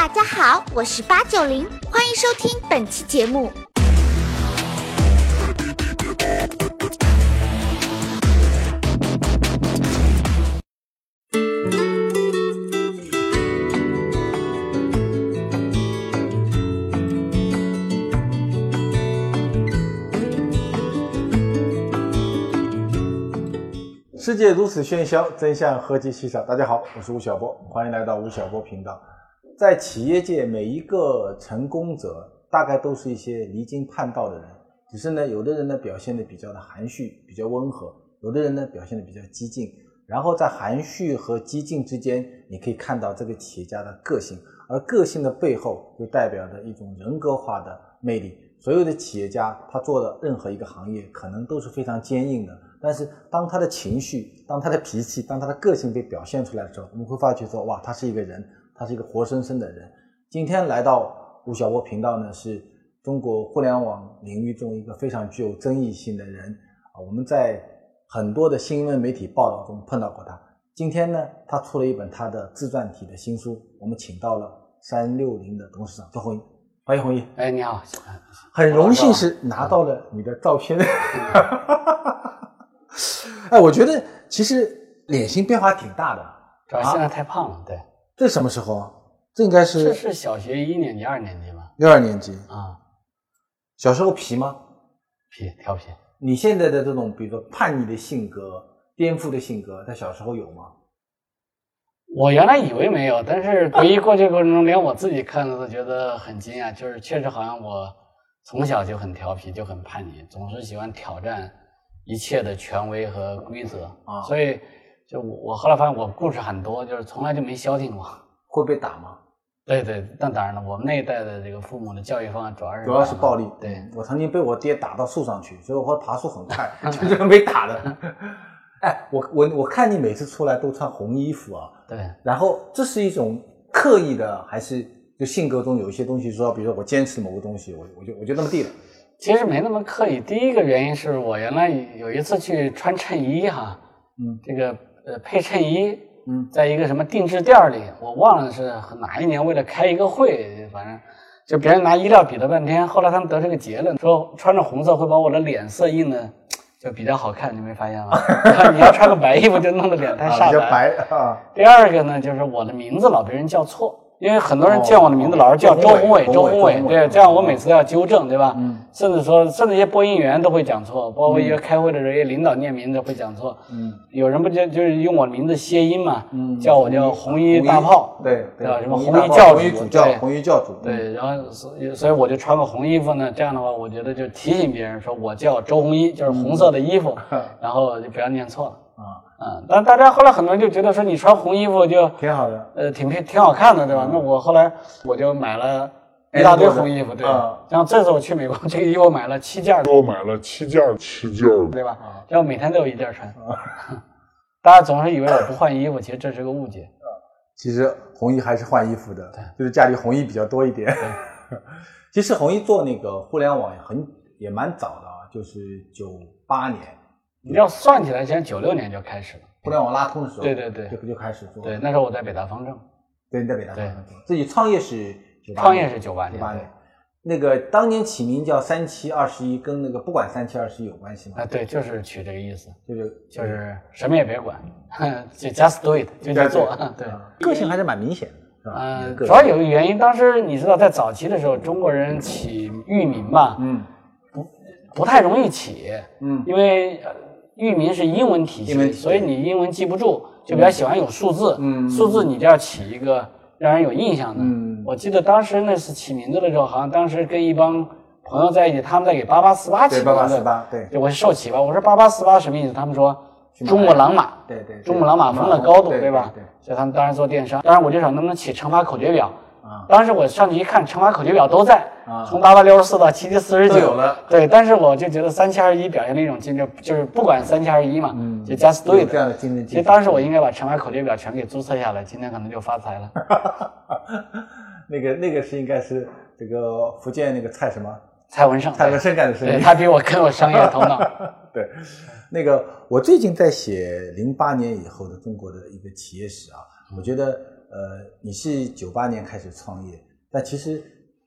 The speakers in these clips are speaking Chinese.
大家好，我是八九零，欢迎收听本期节目。世界如此喧嚣，真相何其稀少。大家好，我是吴晓波，欢迎来到吴晓波频道。在企业界，每一个成功者大概都是一些离经叛道的人，只是呢，有的人呢表现的比较的含蓄，比较温和；有的人呢表现的比较激进。然后在含蓄和激进之间，你可以看到这个企业家的个性，而个性的背后就代表着一种人格化的魅力。所有的企业家，他做的任何一个行业，可能都是非常坚硬的。但是，当他的情绪、当他的脾气、当他的个性被表现出来的时候，我们会发觉说，哇，他是一个人。他是一个活生生的人。今天来到吴晓波频道呢，是中国互联网领域中一个非常具有争议性的人啊。我们在很多的新闻媒体报道中碰到过他。今天呢，他出了一本他的自传体的新书，我们请到了三六零的董事长周鸿祎，欢迎鸿祎。哎，你好，很荣幸是拿到了你的照片。哎，我觉得其实脸型变化挺大的，主要现在太胖了，对。这什么时候啊？这应该是这是小学一年级、二年级吧？一二年级啊。小时候皮吗？皮，调皮。你现在的这种，比如说叛逆的性格、颠覆的性格，在小时候有吗？我原来以为没有，但是回忆过去过程中，连我自己看了都觉得很惊讶。就是确实好像我从小就很调皮，就很叛逆，总是喜欢挑战一切的权威和规则啊，所以。就我，我后来发现我故事很多，就是从来就没消停过。会被打吗？对对，那当然了，我们那一代的这个父母的教育方案主要是主要是暴力。对我曾经被我爹打到树上去，所以我会爬树很快，就这个没打的。哎，我我我看你每次出来都穿红衣服啊。对。然后这是一种刻意的，还是就性格中有一些东西说，比如说我坚持某个东西，我我就我就那么地了。其实没那么刻意。第一个原因是我原来有一次去穿衬衣哈，嗯，这个。呃，配衬衣，嗯，在一个什么定制店里，我忘了是哪一年，为了开一个会，反正就别人拿衣料比了半天，后来他们得出个结论，说穿着红色会把我的脸色印的就比较好看，你没发现吗？你要穿个白衣服就弄得脸太煞白。啊。第二个呢，就是我的名字老被人叫错。因为很多人叫我的名字老是叫周宏伟，周宏伟，对，这样我每次都要纠正，对吧？嗯。甚至说，甚至一些播音员都会讲错，包括一些开会的人，一些领导念名字会讲错。嗯。有人不就就是用我名字谐音嘛？嗯。叫我叫红衣大炮。对。对吧？什么红衣教主？对。红衣教主。对。然后所所以我就穿个红衣服呢，这样的话，我觉得就提醒别人说我叫周红衣，就是红色的衣服，然后就不要念错了。啊。嗯，但大家后来很多人就觉得说你穿红衣服就挺好的，呃，挺挺挺好看的，对吧？那我后来我就买了一大堆红衣服，对。然后这次我去美国，这个衣服买了七件，我买了七件，七件，对吧？然后每天都有一件穿。大家总是以为我不换衣服，其实这是个误解。其实红衣还是换衣服的，就是家里红衣比较多一点。其实红衣做那个互联网也很也蛮早的啊，就是九八年。你要算起来，现在九六年就开始了，互联网拉通的时候，对对对，就就开始做。对，那时候我在北大方正，对，你在北大方正，自己创业是创业是九八年，九八年。那个当年起名叫三七二十一，跟那个不管三七二十一有关系吗？啊，对，就是取这个意思，就是就是什么也别管，就 just do it，就叫做。对，个性还是蛮明显的，是吧？嗯，主要有一个原因，当时你知道，在早期的时候，中国人起域名嘛，嗯，不不太容易起，嗯，因为。域名是英文体系，所以你英文记不住，就比较喜欢有数字。嗯，数字你就要起一个让人有印象的。嗯，我记得当时那是起名字的时候，好像当时跟一帮朋友在一起，他们在给八八四八起名字。八八四八，对。就我是受启发，我说八八四八什么意思？他们说珠穆朗玛。对对。珠穆朗玛峰的高度，对吧？对。所以他们当时做电商，当然我就想能不能起乘法口诀表。当时我上去一看，乘法口诀表都在，从八八六十四到七七四十九。对，但是我就觉得三七二十一表现了一种精神，就是不管三七二十一嘛，嗯就 just do it 这样的精神。其实当时我应该把乘法口诀表全给注册下来，今天可能就发财了。那个那个是应该是这个福建那个蔡什么？蔡文胜。蔡文胜干的事情，他比我更有商业头脑。对，那个我最近在写零八年以后的中国的一个企业史啊，我觉得。你是九八年开始创业，但其实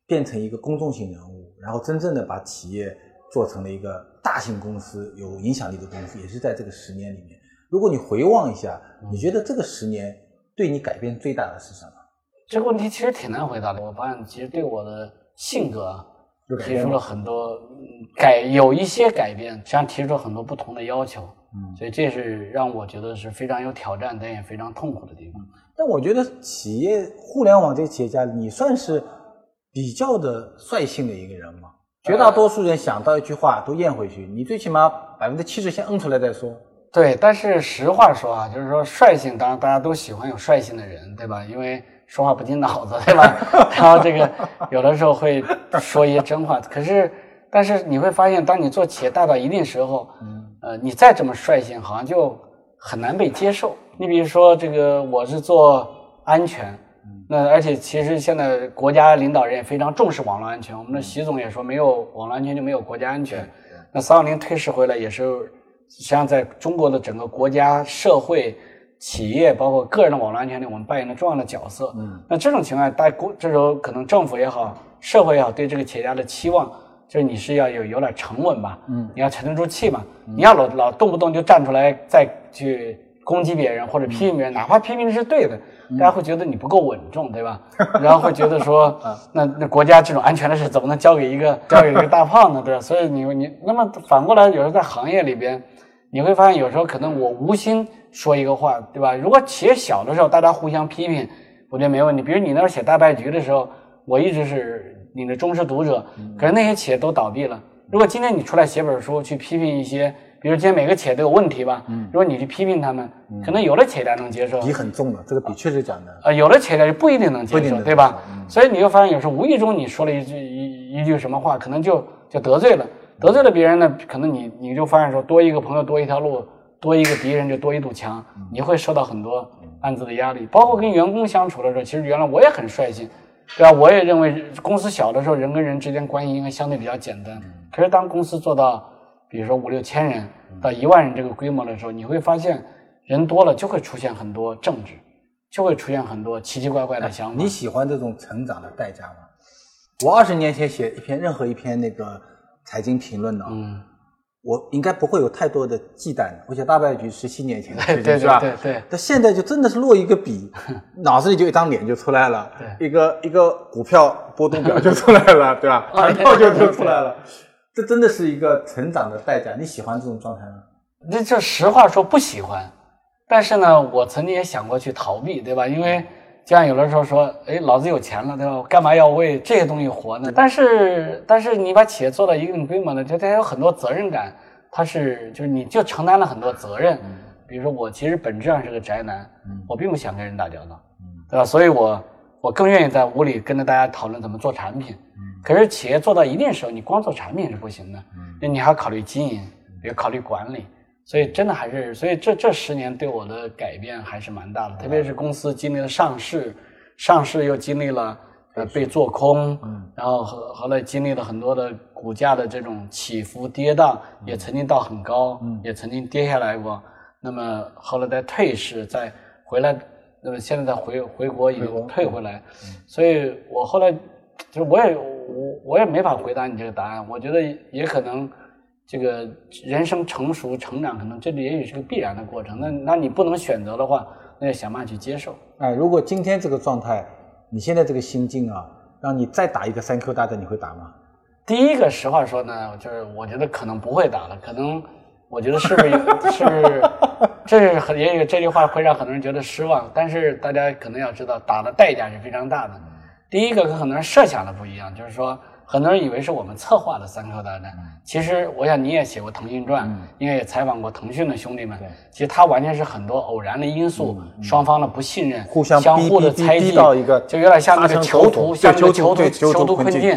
变成一个公众性人物，然后真正的把企业做成了一个大型公司、有影响力的公司，也是在这个十年里面。如果你回望一下，你觉得这个十年对你改变最大的是什么？这个问题其实挺难回答的。我发现其实对我的性格提出了很多改，有一些改变，实际上提出了很多不同的要求。嗯，所以这是让我觉得是非常有挑战，但也非常痛苦的地方。但我觉得企业互联网这些企业家，你算是比较的率性的一个人吗？绝大多数人想到一句话都咽回去，你最起码百分之七十先摁出来再说。对，但是实话说啊，就是说率性，当然大家都喜欢有率性的人，对吧？因为说话不经脑子，对吧？然后这个有的时候会说一些真话。可是，但是你会发现，当你做企业大到一定时候，呃，你再这么率性，好像就很难被接受。你比如说，这个我是做安全，那而且其实现在国家领导人也非常重视网络安全。我们的习总也说，没有网络安全就没有国家安全。那三六零退市回来也是，实际上在中国的整个国家、社会、企业，包括个人的网络安全里，我们扮演了重要的角色。嗯，那这种情况，大国这时候可能政府也好，社会也好，对这个企业家的期望，就是你是要有有点沉稳吧，嗯，你要沉得住气嘛，你要老老动不动就站出来再去。攻击别人或者批评别人，哪怕批评的是对的，大家会觉得你不够稳重，对吧？然后会觉得说，那那国家这种安全的事怎么能交给一个交给一个大胖呢？对吧？所以你你那么反过来，有时候在行业里边，你会发现有时候可能我无心说一个话，对吧？如果企业小的时候大家互相批评，我觉得没问题。比如你那儿写大败局的时候，我一直是你的忠实读者，可是那些企业都倒闭了。如果今天你出来写本书去批评一些。比如今天每个企业都有问题吧，嗯，如果你去批评他们，可能有的企业家能接受，笔很重的，这个笔确实讲的，呃，有的企业家就不一定能接受，对吧？所以你就发现有时候无意中你说了一句一一句什么话，可能就就得罪了，得罪了别人呢，可能你你就发现说多一个朋友多一条路，多一个敌人就多一堵墙，你会受到很多暗自的压力，包括跟员工相处的时候，其实原来我也很率性，对吧？我也认为公司小的时候人跟人之间关系应该相对比较简单，可是当公司做到。比如说五六千人到一万人这个规模的时候，你会发现人多了就会出现很多政治，就会出现很多奇奇怪怪的想法。你喜欢这种成长的代价吗？我二十年前写一篇任何一篇那个财经评论呢，嗯，我应该不会有太多的忌惮。我写大败局十七年前的事情是吧？对对。但现在就真的是落一个笔，脑子里就一张脸就出来了，一个一个股票波动表就出来了，对吧？股票就就出来了。这真的是一个成长的代价。你喜欢这种状态吗？那这实话说不喜欢，但是呢，我曾经也想过去逃避，对吧？因为就像有的时候说，哎，老子有钱了，对吧？干嘛要为这些东西活呢？但是，但是你把企业做到一定规模呢，就它有很多责任感，它是就是你就承担了很多责任。比如说我其实本质上是个宅男，我并不想跟人打交道，对吧？所以我我更愿意在屋里跟着大家讨论怎么做产品。可是企业做到一定时候，你光做产品是不行的，那你还要考虑经营，也考虑管理，所以真的还是，所以这这十年对我的改变还是蛮大的。特别是公司经历了上市，上市又经历了呃被做空，然后后后来经历了很多的股价的这种起伏跌宕，也曾经到很高，也曾经跌下来过。那么后来再退市，再回来，那么现在再回回国已经退回来，所以我后来就是我也。我我也没法回答你这个答案，我觉得也可能，这个人生成熟成长，可能这里也许是个必然的过程。那那你不能选择的话，那就想办法去接受。哎，如果今天这个状态，你现在这个心境啊，让你再打一个三 Q 大战，你会打吗？第一个实话说呢，就是我觉得可能不会打了。可能我觉得是不是是不是，这是很也许这句话会让很多人觉得失望。但是大家可能要知道，打的代价是非常大的。第一个跟很多人设想的不一样，就是说，很多人以为是我们策划的三 Q 大战。其实，我想你也写过《腾讯传》，应该也采访过腾讯的兄弟们。其实他完全是很多偶然的因素，双方的不信任，互相相互的猜忌，就有点像那个囚徒，像那个囚徒囚徒困境。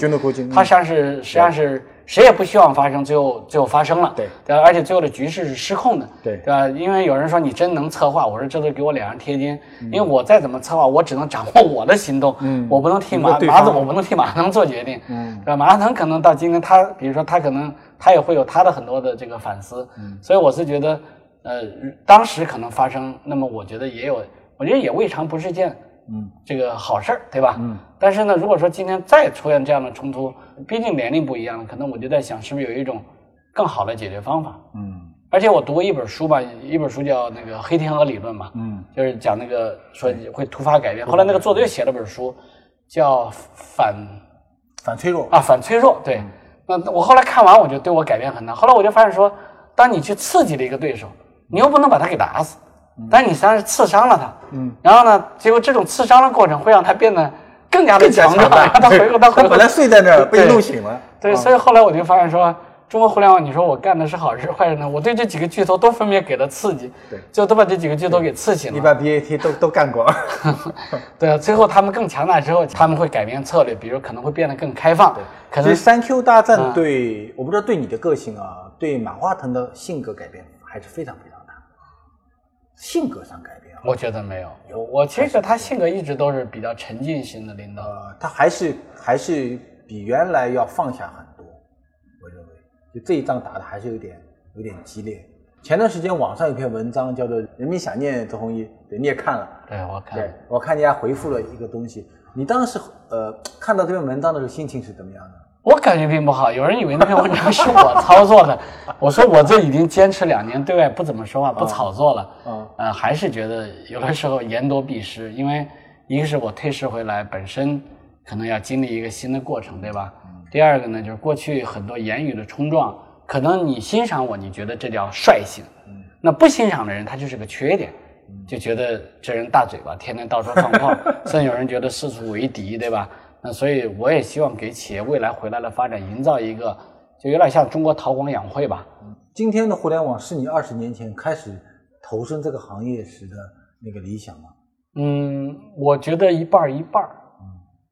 他像是实际上是。谁也不希望发生，最后最后发生了，对对吧？而且最后的局势是失控的，对对吧？因为有人说你真能策划，我说这都给我脸上贴金，因为我再怎么策划，我只能掌握我的行动，嗯，我不能替马马总，我不能替马腾做决定，嗯，对吧？马腾可能到今天，他比如说他可能他也会有他的很多的这个反思，嗯，所以我是觉得，呃，当时可能发生，那么我觉得也有，我觉得也未尝不是件嗯，这个好事儿，对吧？嗯。但是呢，如果说今天再出现这样的冲突，毕竟年龄不一样，可能我就在想，是不是有一种更好的解决方法？嗯。而且我读过一本书吧，一本书叫那个《黑天鹅理论》嘛，嗯，就是讲那个说会突发改变。后来那个作者又写了本书，叫《反反脆弱》啊，《反脆弱》。对。那我后来看完，我就对我改变很大。后来我就发现说，当你去刺激了一个对手，你又不能把他给打死。但你实际上是刺伤了他，嗯，然后呢，结果这种刺伤的过程会让他变得更加的强大，他回过他回本来睡在那儿被弄醒了，对，所以后来我就发现说，中国互联网，你说我干的是好事坏事呢？我对这几个巨头都分别给了刺激，对，就都把这几个巨头给刺醒了。你把 BAT 都都干过，对啊，最后他们更强大之后，他们会改变策略，比如可能会变得更开放。对，可能三 Q 大战对，我不知道对你的个性啊，对马化腾的性格改变还是非常非常大，性格上改变了。我觉得没有，有我其实他性格一直都是比较沉浸型的领导，他还是还是比原来要放下很多。我认为，就这一仗打的还是有点有点激烈。前段时间网上有篇文章叫做《人民想念周鸿祎》，对，你也看了？对，我看。对，我看你还回复了一个东西。你当时呃看到这篇文章的时候，心情是怎么样的？我感觉并不好，有人以为那篇文章是我操作的。我说我这已经坚持两年，对外不怎么说话，不炒作了。嗯，呃，还是觉得有的时候言多必失，因为一个是我退市回来，本身可能要经历一个新的过程，对吧？第二个呢，就是过去很多言语的冲撞，可能你欣赏我，你觉得这叫率性。那不欣赏的人，他就是个缺点，就觉得这人大嘴巴，天天到处放炮，甚至有人觉得四处为敌，对吧？那所以我也希望给企业未来回来的发展营造一个，就有点像中国韬光养晦吧。今天的互联网是你二十年前开始投身这个行业时的那个理想吗？嗯，我觉得一半儿一半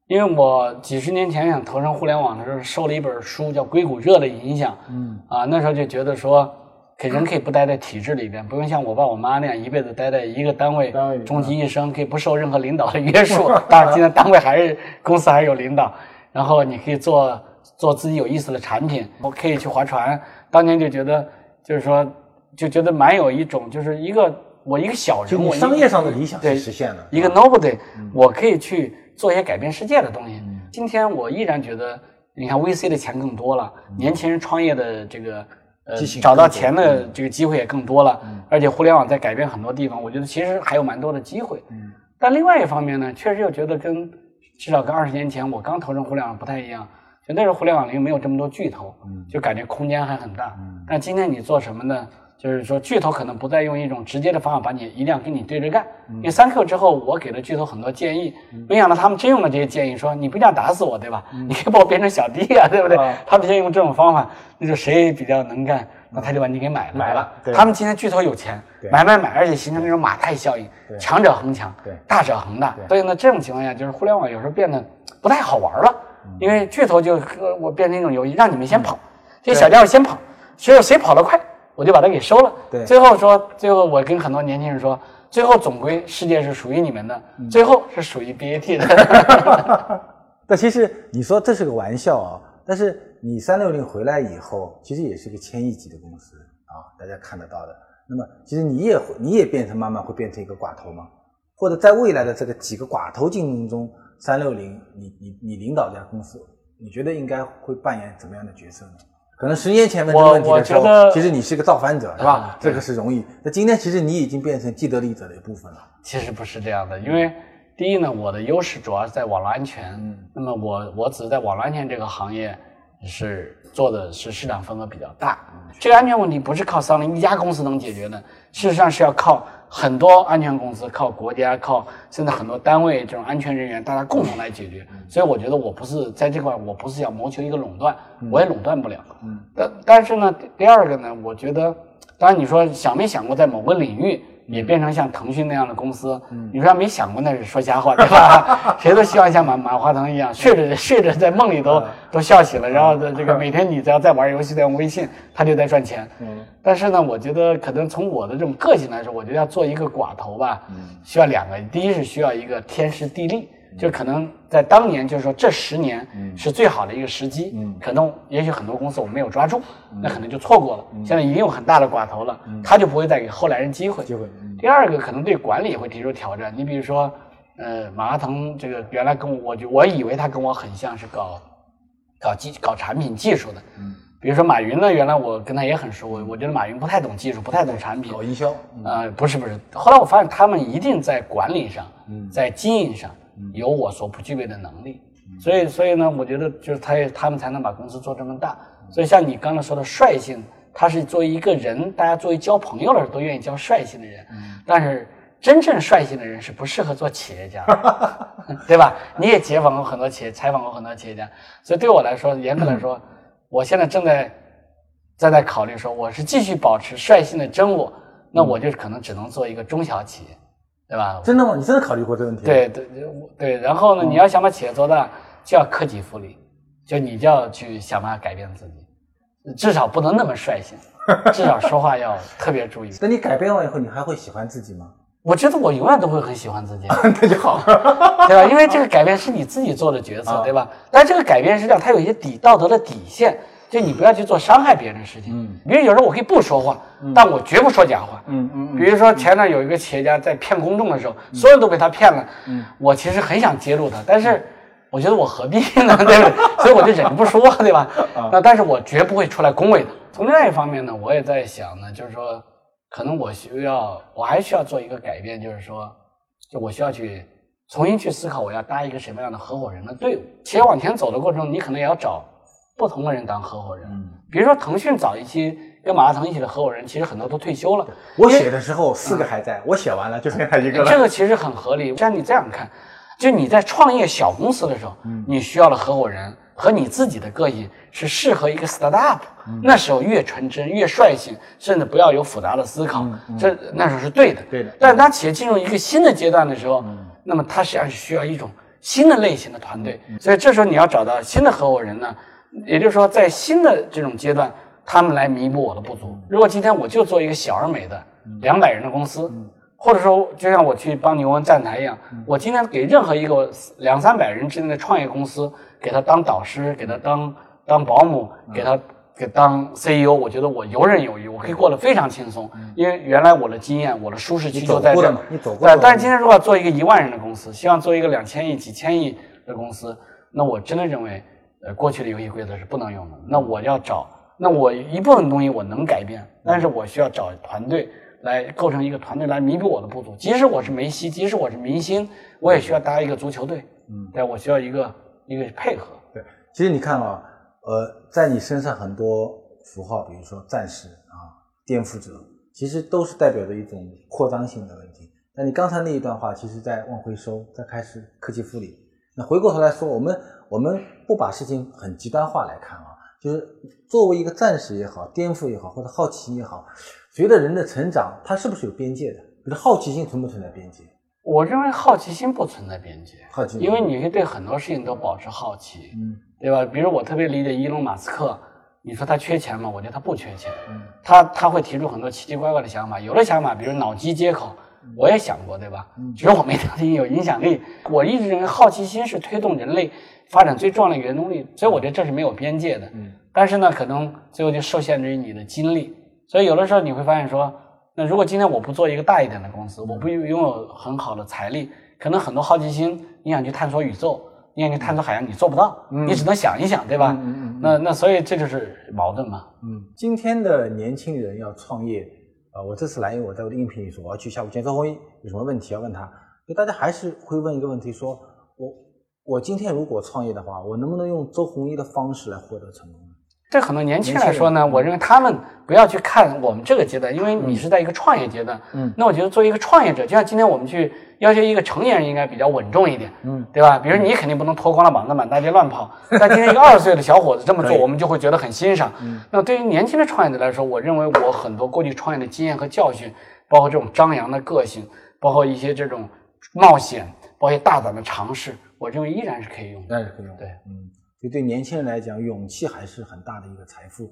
因为我几十年前想投身互联网的时候，受了一本书叫《硅谷热》的影响。嗯，啊，那时候就觉得说。可人可以不待在体制里边，不用像我爸我妈那样一辈子待在一个单位，终其一生可以不受任何领导的约束。当然，今天单位还是公司还是有领导，然后你可以做做自己有意思的产品。我可以去划船，当年就觉得就是说就觉得蛮有一种就是一个我一个小人物，商业上的理想是实现了。一个 nobody，我可以去做一些改变世界的东西。今天我依然觉得，你看 VC 的钱更多了，年轻人创业的这个。呃，找到钱的这个机会也更多了，而且互联网在改变很多地方，我觉得其实还有蛮多的机会。嗯，但另外一方面呢，确实又觉得跟至少跟二十年前我刚投身互联网不太一样，就那时候互联网里没有这么多巨头，就感觉空间还很大。嗯，但今天你做什么呢？就是说，巨头可能不再用一种直接的方法把你一定要跟你对着干。因为三 Q 之后，我给了巨头很多建议，没想到他们真用了这些建议，说你不一定要打死我，对吧？你可以把我变成小弟啊，对不对？他们先用这种方法，那就谁比较能干，那他就把你给买了。买了。他们今天巨头有钱，买买买，而且形成那种马太效应，强者恒强，大者恒大。所以呢，这种情况下，就是互联网有时候变得不太好玩了，因为巨头就和我变成一种游戏，让你们先跑，这些小家伙先跑，谁有谁跑得快。我就把它给收了。对，最后说，最后我跟很多年轻人说，最后总归世界是属于你们的，最后是属于 BAT 的。但其实你说这是个玩笑啊，但是你三六零回来以后，其实也是个千亿级的公司啊，大家看得到的。那么其实你也你也变成慢慢会变成一个寡头吗？或者在未来的这个几个寡头竞争中，三六零你你你领导这家公司，你觉得应该会扮演怎么样的角色呢？可能十年前问这个问题的时候，其实你是个造反者，是吧？这个是容易。那今天其实你已经变成既得利益者的一部分了。其实不是这样的，因为第一呢，我的优势主要是在网络安全。嗯。那么我我只是在网络安全这个行业是做的是市场份额比较大。这个安全问题不是靠三菱一家公司能解决的，事实上是要靠。很多安全公司靠国家，靠现在很多单位这种安全人员，大家共同来解决。所以我觉得我不是在这块，我不是要谋求一个垄断，我也垄断不了。嗯，但但是呢，第二个呢，我觉得，当然你说想没想过在某个领域。也变成像腾讯那样的公司，你说没想过那是说瞎话，对吧？谁都希望像马马化腾一样，睡着睡着在梦里都都笑醒了，然后这个每天你只要在玩游戏，在用微信，他就在赚钱。嗯但是呢，我觉得可能从我的这种个性来说，我觉得要做一个寡头吧，需要两个，第一是需要一个天时地利。就可能在当年，就是说这十年是最好的一个时机，嗯可能也许很多公司我没有抓住，那可能就错过了。现在已经有很大的寡头了，他就不会再给后来人机会。机会。第二个可能对管理会提出挑战。你比如说，呃，马化腾这个原来跟我，我就我以为他跟我很像是搞搞技搞产品技术的。嗯。比如说马云呢，原来我跟他也很熟，我我觉得马云不太懂技术，不太懂产品，搞营销。呃，不是不是，后来我发现他们一定在管理上，在经营上有我所不具备的能力。所以所以呢，我觉得就是他他们才能把公司做这么大。所以像你刚才说的率性，他是作为一个人，大家作为交朋友的时候都愿意交率性的人。但是真正率性的人是不适合做企业家，对吧？你也采访过很多企业，采访过很多企业家，所以对我来说，严格来说。我现在正在正在考虑说，我是继续保持率性的真我，那我就可能只能做一个中小企业，对吧？真的吗？你真的考虑过这个问题？对对对。然后呢，你要想把企业做大，就要克己复礼，就你就要去想办法改变自己，至少不能那么率性，至少说话要特别注意。等你改变完以后，你还会喜欢自己吗？我觉得我永远都会很喜欢自己，那就好，对吧？因为这个改变是你自己做的决策，对吧？但这个改变是这样，它有一些底道德的底线，就你不要去做伤害别人的事情。嗯，比如有时候我可以不说话，但我绝不说假话。嗯嗯。比如说前段有一个企业家在骗公众的时候，所有人都被他骗了。嗯。我其实很想揭露他，但是我觉得我何必呢？对不对？所以我就忍着不说，对吧？那但是我绝不会出来恭维他。从另外一方面呢，我也在想呢，就是说。可能我需要，我还需要做一个改变，就是说，就我需要去重新去思考，我要搭一个什么样的合伙人的队伍。企业往前走的过程中，你可能也要找不同的人当合伙人。嗯，比如说腾讯早一期跟马化腾一起的合伙人，其实很多都退休了。我写的时候四个还在，我写完了就剩下一个了。这个其实很合理。像你这样看，就你在创业小公司的时候，你需要的合伙人。和你自己的个性是适合一个 startup，那时候越纯真越率性，甚至不要有复杂的思考，这那时候是对的。对的。但是当企业进入一个新的阶段的时候，那么它实际上是需要一种新的类型的团队，所以这时候你要找到新的合伙人呢，也就是说在新的这种阶段，他们来弥补我的不足。如果今天我就做一个小而美的两百人的公司，或者说就像我去帮牛文站台一样，我今天给任何一个两三百人之间的创业公司。给他当导师，给他当当保姆，给他给当 CEO，我觉得我游刃有余，我可以过得非常轻松。因为原来我的经验，我的舒适区就在这。你走过。但是今天如果要做一个一万人的公司，希望做一个两千亿、几千亿的公司，那我真的认为，呃，过去的游戏规则是不能用的。那我要找，那我一部分东西我能改变，但是我需要找团队来构成一个团队来弥补我的不足。即使我是梅西，即使我是明星，我也需要搭一个足球队。嗯，对，我需要一个。一个配合，对，其实你看啊，呃，在你身上很多符号，比如说战士啊、颠覆者，其实都是代表着一种扩张性的问题。那你刚才那一段话，其实在往回收，在开始科技复利。那回过头来说，我们我们不把事情很极端化来看啊，就是作为一个战士也好，颠覆也好，或者好奇也好，随着人的成长，它是不是有边界的？比如好奇心存不存在边界？我认为好奇心不存在边界，好奇，因为你可以对很多事情都保持好奇，嗯，对吧？比如我特别理解伊隆马斯克，你说他缺钱吗？我觉得他不缺钱，嗯，他他会提出很多奇奇怪怪的想法，有的想法，比如脑机接口，我也想过，对吧？嗯，只是我没听有影响力。我一直认为好奇心是推动人类发展最重要的原动力，所以我觉得这是没有边界的，嗯。但是呢，可能最后就受限于你的精力，所以有的时候你会发现说。那如果今天我不做一个大一点的公司，我不拥有很好的财力，可能很多好奇心，你想去探索宇宙，你想去探索海洋，你做不到，你只能想一想，对吧？嗯那那所以这就是矛盾嘛。嗯，今天的年轻人要创业，啊，我这次来，因为我在我的应聘里说我要去下午见周鸿祎，有什么问题要问他，就大家还是会问一个问题，说我我今天如果创业的话，我能不能用周鸿祎的方式来获得成功？对很多年轻人来说呢，我认为他们不要去看我们这个阶段，因为你是在一个创业阶段。嗯，那我觉得作为一个创业者，就像今天我们去要求一个成年人应该比较稳重一点，嗯，对吧？比如你肯定不能脱光了膀子满大街乱跑，但今天一个二十岁的小伙子这么做，我们就会觉得很欣赏。嗯，那对于年轻的创业者来说，我认为我很多过去创业的经验和教训，包括这种张扬的个性，包括一些这种冒险，包括一些大胆的尝试，我认为依然是可以用，那是可以用。对，嗯。对年轻人来讲，勇气还是很大的一个财富。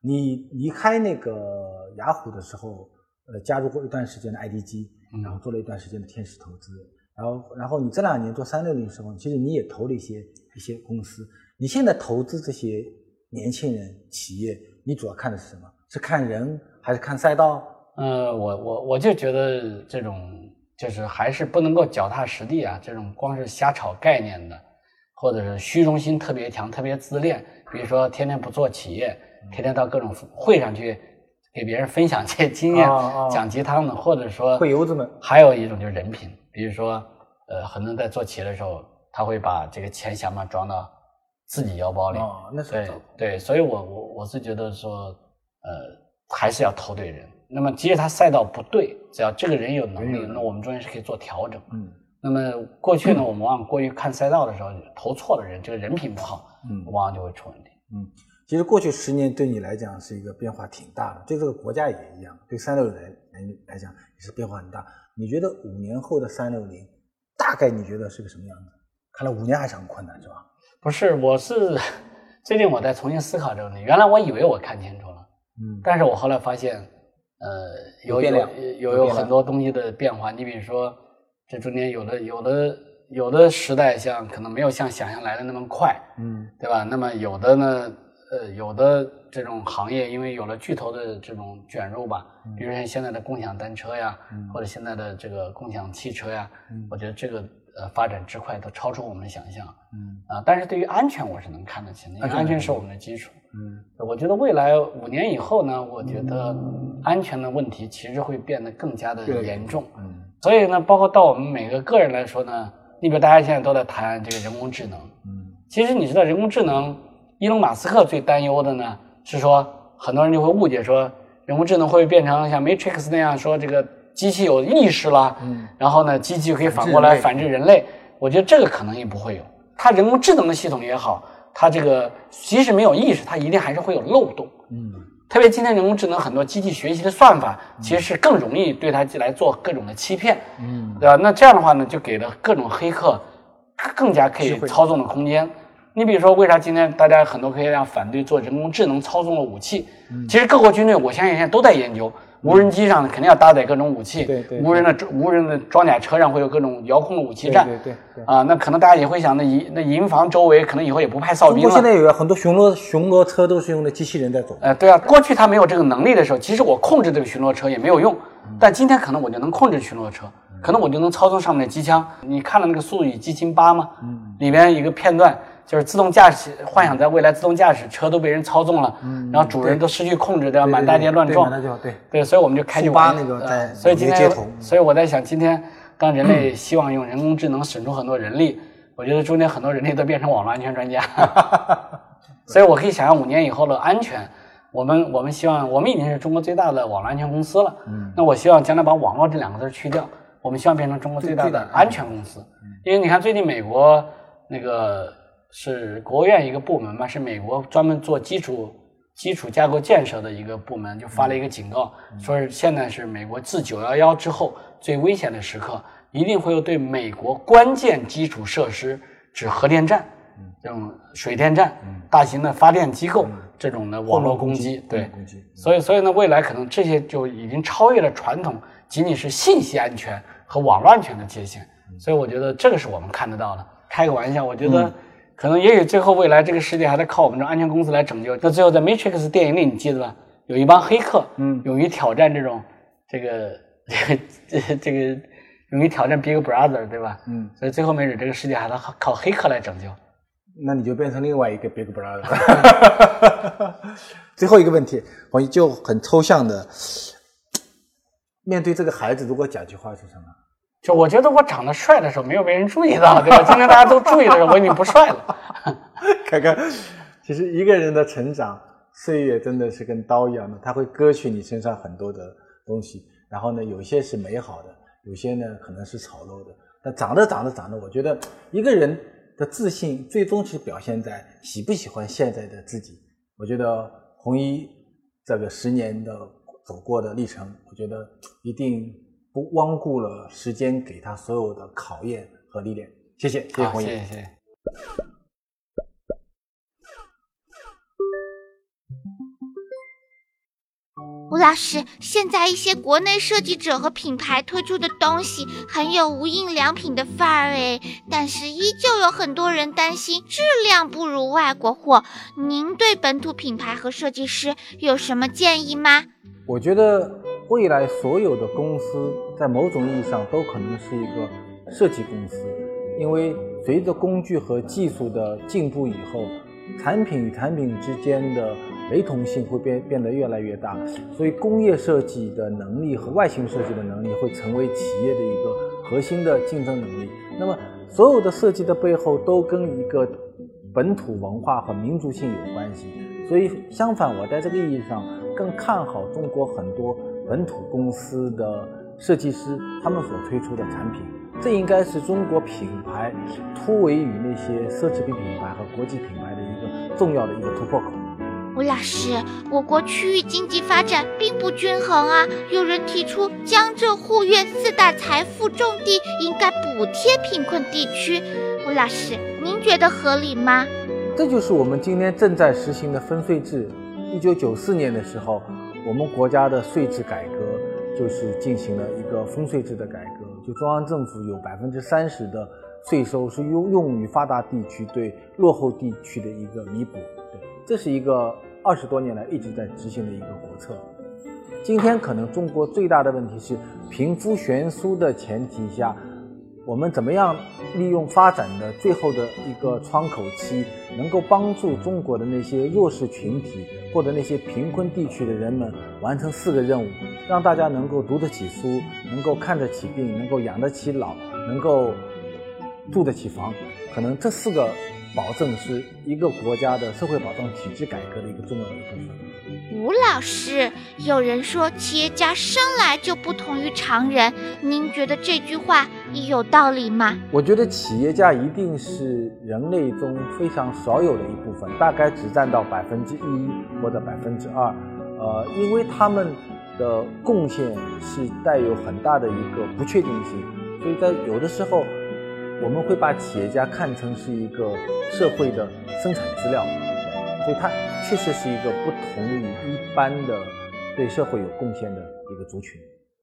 你离开那个雅虎的时候，呃，加入过一段时间的 IDG，然后做了一段时间的天使投资，然后，然后你这两年做三六零的时候，其实你也投了一些一些公司。你现在投资这些年轻人企业，你主要看的是什么？是看人还是看赛道？呃，我我我就觉得这种就是还是不能够脚踏实地啊，这种光是瞎炒概念的，或者是虚荣心特别强、特别自恋，比如说天天不做企业，天天到各种会上去给别人分享这些经验、讲鸡汤的，或者说会游子们，还有一种就是人品，比如说呃，很多人在做企业的时候，他会把这个钱想办法装到自己腰包里，哦，那是对对，所以我我我是觉得说，呃，还是要投对人。那么，即使他赛道不对，只要这个人有能力，那我们中间是可以做调整。嗯。那么过去呢，我们往往过于看赛道的时候，投错了人，这个人品不好，嗯，往往就会出问题。嗯，其实过去十年对你来讲是一个变化挺大的，对这个国家也一样，对三六零来来讲也是变化很大。你觉得五年后的三六零，大概你觉得是个什么样子？看来五年还是很困难，是吧？不是，我是最近我在重新思考这个问题。原来我以为我看清楚了，嗯，但是我后来发现。呃，有有有有很多东西的变化。你比如说，这中间有的有的有的时代，像可能没有像想象来的那么快，嗯，对吧？那么有的呢，呃，有的这种行业，因为有了巨头的这种卷入吧，比如像现在的共享单车呀，或者现在的这个共享汽车呀，嗯。我觉得这个。呃，发展之快都超出我们的想象，嗯。啊，但是对于安全我是能看得清的，因为安全是我们的基础，嗯，我觉得未来五年以后呢，我觉得安全的问题其实会变得更加的严重，嗯，所以呢，包括到我们每个个人来说呢，你比如大家现在都在谈这个人工智能，嗯，其实你知道人工智能，伊隆马斯克最担忧的呢是说，很多人就会误解说人工智能会变成像 Matrix 那样说这个。机器有意识了，嗯，然后呢，机器就可以反过来反制人类。我觉得这个可能也不会有。它人工智能的系统也好，它这个即使没有意识，它一定还是会有漏洞，嗯。特别今天人工智能很多机器学习的算法，其实是更容易对它来做各种的欺骗，嗯，对吧？那这样的话呢，就给了各种黑客更加可以操纵的空间。你比如说，为啥今天大家很多科学家反对做人工智能操纵的武器？其实各国军队，我相信现在都在研究。无人机上肯定要搭载各种武器，对对。无人的无人的装甲车上会有各种遥控的武器站，对对对。啊，那可能大家也会想，那营那营房周围可能以后也不派哨兵了。现在有很多巡逻巡逻车都是用的机器人在走。呃，对啊，过去他没有这个能力的时候，其实我控制这个巡逻车也没有用，但今天可能我就能控制巡逻车，可能我就能操纵上面的机枪。你看了那个《速度与激情八》吗？嗯。里边一个片段。就是自动驾驶，幻想在未来自动驾驶车都被人操纵了，然后主人都失去控制，对吧？满大街乱撞，对对，所以我们就开去挖那个在所以今天，所以我在想，今天当人类希望用人工智能省出很多人力，我觉得中间很多人类都变成网络安全专家，所以我可以想象五年以后的安全，我们我们希望我们已经是中国最大的网络安全公司了，嗯，那我希望将来把网络这两个字去掉，我们希望变成中国最大的安全公司，因为你看最近美国那个。是国务院一个部门嘛？是美国专门做基础基础架构建设的一个部门，就发了一个警告，说是现在是美国自九幺幺之后最危险的时刻，一定会有对美国关键基础设施，指核电站、这种水电站、大型的发电机构这种的网络攻击。对，所以所以呢，未来可能这些就已经超越了传统仅仅是信息安全和网络安全的界限。所以我觉得这个是我们看得到的。开个玩笑，我觉得。可能也许最后未来这个世界还得靠我们这安全公司来拯救。那最后在《Matrix》电影里，你记得吧？有一帮黑客，嗯，勇于挑战这种这个这个这个勇于挑战 Big Brother，对吧？嗯，所以最后没准这个世界还得靠黑客来拯救。那你就变成另外一个 Big Brother。最后一个问题，我就很抽象的，面对这个孩子，如果讲句话是什么？就我觉得我长得帅的时候没有被人注意到，对吧？今天大家都注意的时候，我已经不帅了。看看，其实一个人的成长岁月真的是跟刀一样的，它会割去你身上很多的东西。然后呢，有些是美好的，有些呢可能是丑陋的。但长着长着长着，我觉得一个人的自信最终是表现在喜不喜欢现在的自己。我觉得红衣这个十年的走过的历程，我觉得一定。不罔顾了时间给他所有的考验和历练，谢谢，谢谢红叶，谢谢。吴老师，现在一些国内设计者和品牌推出的东西很有无印良品的范儿诶，但是依旧有很多人担心质量不如外国货。您对本土品牌和设计师有什么建议吗？我觉得。未来所有的公司在某种意义上都可能是一个设计公司，因为随着工具和技术的进步以后，产品与产品之间的雷同性会变变得越来越大，所以工业设计的能力和外形设计的能力会成为企业的一个核心的竞争能力。那么，所有的设计的背后都跟一个本土文化和民族性有关系。所以，相反，我在这个意义上更看好中国很多本土公司的设计师他们所推出的产品。这应该是中国品牌突围于那些奢侈品品牌和国际品牌的一个重要的一个突破口。吴老师，我国区域经济发展并不均衡啊！有人提出江浙沪粤四大财富重地应该补贴贫困地区，吴老师，您觉得合理吗？这就是我们今天正在实行的分税制。一九九四年的时候，我们国家的税制改革就是进行了一个分税制的改革，就中央政府有百分之三十的税收是用用于发达地区对落后地区的一个弥补。对，这是一个二十多年来一直在执行的一个国策。今天可能中国最大的问题是贫富悬殊的前提下。我们怎么样利用发展的最后的一个窗口期，能够帮助中国的那些弱势群体或者那些贫困地区的人们完成四个任务，让大家能够读得起书，能够看得起病，能够养得起老，能够住得起房，可能这四个。保证是一个国家的社会保障体制改革的一个重要的部分。吴老师，有人说企业家生来就不同于常人，您觉得这句话有道理吗？我觉得企业家一定是人类中非常少有的一部分，大概只占到百分之一或者百分之二。呃，因为他们的贡献是带有很大的一个不确定性，所以在有的时候。我们会把企业家看成是一个社会的生产资料，所以它确实是一个不同于一般的对社会有贡献的一个族群。